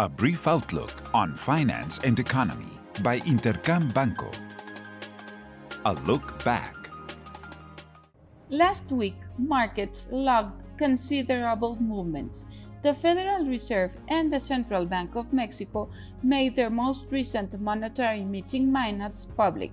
A brief outlook on finance and economy by Intercam Banco. A look back. Last week, markets logged considerable movements. The Federal Reserve and the Central Bank of Mexico made their most recent monetary meeting minutes public.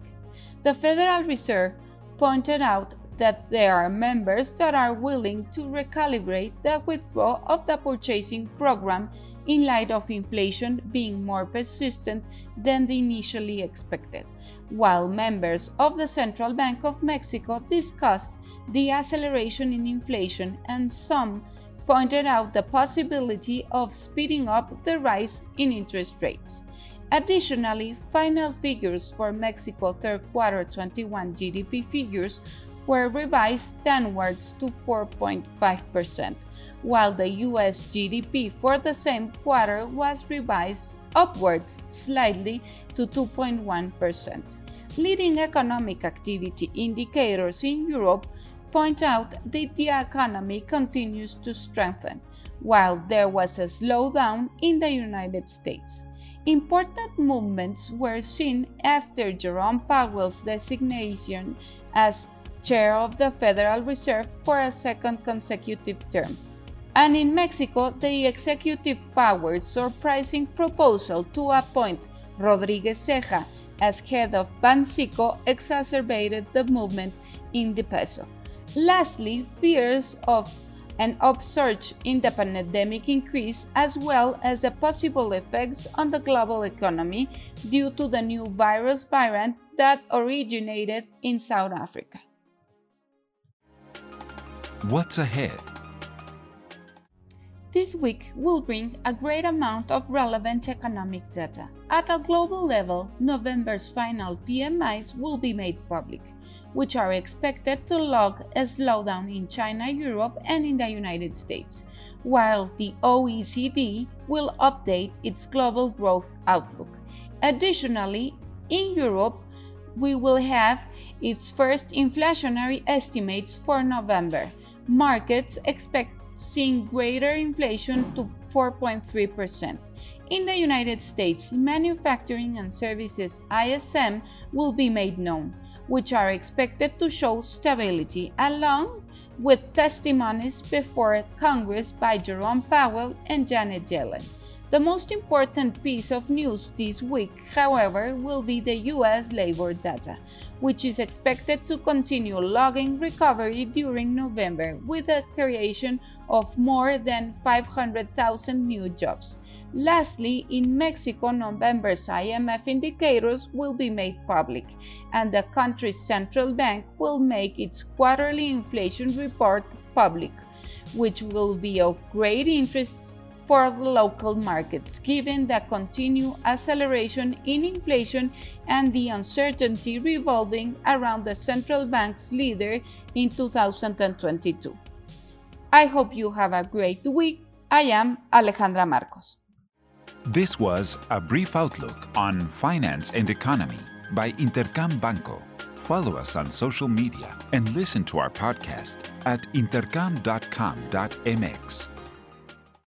The Federal Reserve pointed out that there are members that are willing to recalibrate the withdrawal of the purchasing program in light of inflation being more persistent than the initially expected, while members of the Central Bank of Mexico discussed the acceleration in inflation and some pointed out the possibility of speeding up the rise in interest rates. Additionally, final figures for Mexico third quarter 21 GDP figures were revised downwards to 4.5%, while the US GDP for the same quarter was revised upwards slightly to 2.1%. Leading economic activity indicators in Europe point out that the economy continues to strengthen, while there was a slowdown in the United States. Important movements were seen after Jerome Powell's designation as chair of the Federal Reserve for a second consecutive term. And in Mexico, the executive power's surprising proposal to appoint Rodriguez Ceja as head of Banxico exacerbated the movement in the peso. Lastly, fears of an upsurge in the pandemic increase, as well as the possible effects on the global economy due to the new virus variant that originated in South Africa. What's ahead? This week will bring a great amount of relevant economic data. At a global level, November's final PMIs will be made public, which are expected to log a slowdown in China, Europe, and in the United States, while the OECD will update its global growth outlook. Additionally, in Europe, we will have its first inflationary estimates for November markets expect seeing greater inflation to 4.3%. In the United States, manufacturing and services ISM will be made known, which are expected to show stability along with testimonies before Congress by Jerome Powell and Janet Yellen. The most important piece of news this week, however, will be the US labor data, which is expected to continue logging recovery during November with the creation of more than 500,000 new jobs. Lastly, in Mexico, November's IMEF indicators will be made public, and the country's central bank will make its quarterly inflation report public, which will be of great interest for local markets, given the continued acceleration in inflation and the uncertainty revolving around the central bank's leader in 2022. I hope you have a great week. I am Alejandra Marcos. This was a brief outlook on finance and economy by Intercam Banco. Follow us on social media and listen to our podcast at intercam.com.mx.